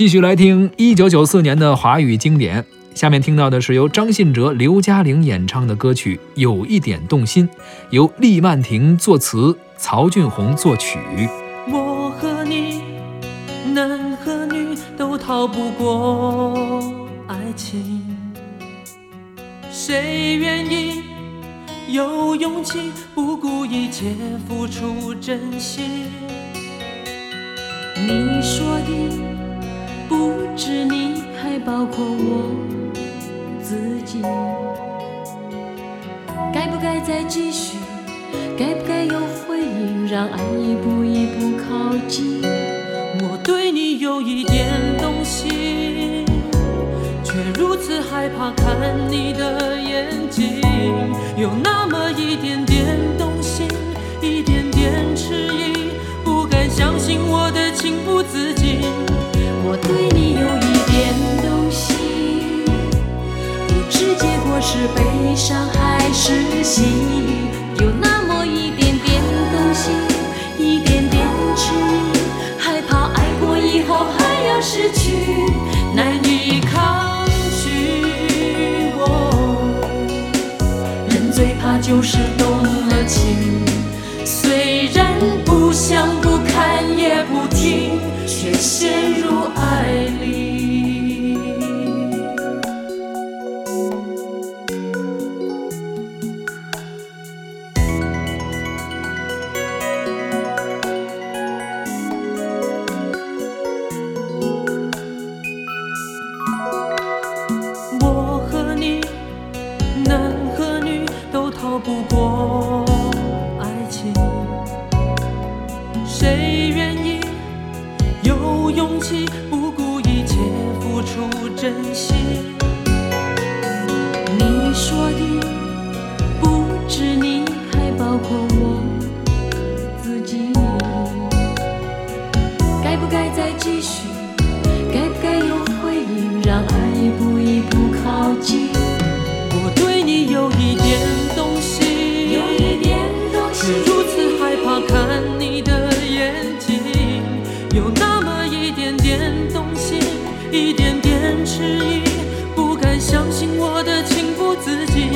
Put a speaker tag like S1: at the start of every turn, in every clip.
S1: 继续来听一九九四年的华语经典，下面听到的是由张信哲、刘嘉玲演唱的歌曲《有一点动心》，由厉曼婷作词，曹俊宏作曲。
S2: 我和你，男和女都逃不过爱情，谁愿意有勇气不顾一切付出真心？
S3: 你说的。不止你，还包括我自己。该不该再继续？该不该有回应？让爱一步一步是悲伤还是喜，有那么一点点动心，一点点迟疑，害怕爱过以后还要失去，
S2: 难以抗拒。我
S3: 人最怕就是动
S2: 谁愿意有勇气不顾一切付出真心？
S3: 你说的不止你，还包括我自己。该不该再继续？
S2: 动心，一点点迟疑，不敢相信我的情不自禁。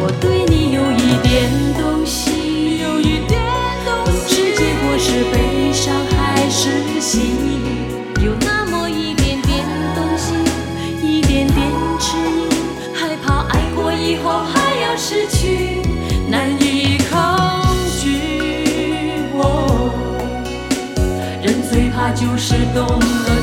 S3: 我对你有一点动心，
S2: 有一点动心，
S3: 不知结果是悲伤还是喜，有那么一点点动心，一点点迟疑，害怕爱过以后还要失去，
S2: 难以抗。拒。人最怕就是动了，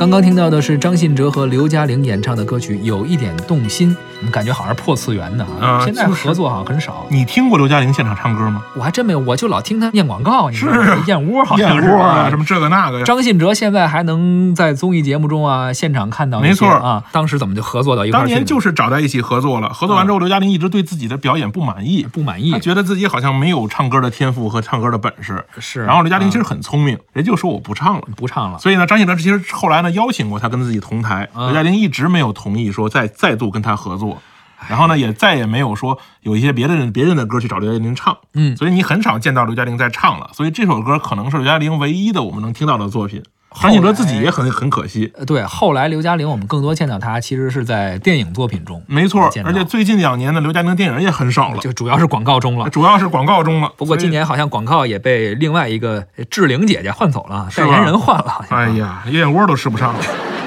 S1: 刚刚听到的是张信哲和刘嘉玲演唱的歌曲《有一点动心》，感觉好像是破次元的啊。现在合作好像很少。
S4: 你听过刘嘉玲现场唱歌吗？
S1: 我还真没有，我就老听她念广告。
S4: 是
S1: 燕窝，好
S4: 像燕窝啊，什么这个那个。
S1: 张信哲现在还能在综艺节目中啊现场看到。
S4: 没错
S1: 啊，当时怎么就合作到一块
S4: 儿？当年就是找在一起合作了。合作完之后，刘嘉玲一直对自己的表演不满意，
S1: 不满意，
S4: 觉得自己好像没有唱歌的天赋和唱歌的本事。
S1: 是。
S4: 然后刘嘉玲其实很聪明，人就说我不唱了，
S1: 不唱了。
S4: 所以呢，张信哲其实后来呢邀请过他跟自己同台，刘嘉玲一直没有同意说再再度跟他合作，然后呢，也再也没有说有一些别的人别人的歌去找刘嘉玲唱，
S1: 嗯，
S4: 所以你很少见到刘嘉玲在唱了，所以这首歌可能是刘嘉玲唯一的我们能听到的作品。张信哲自己也很很可惜，
S1: 对，后来刘嘉玲我们更多见到她其实是在电影作品中，
S4: 没错，而且最近两年的刘嘉玲电影也很少了，
S1: 就主要是广告中了，
S4: 主要是广告中了。
S1: 不过今年好像广告也被另外一个志玲姐姐换走了，代言人换了，
S4: 哎呀，燕窝都吃不上了。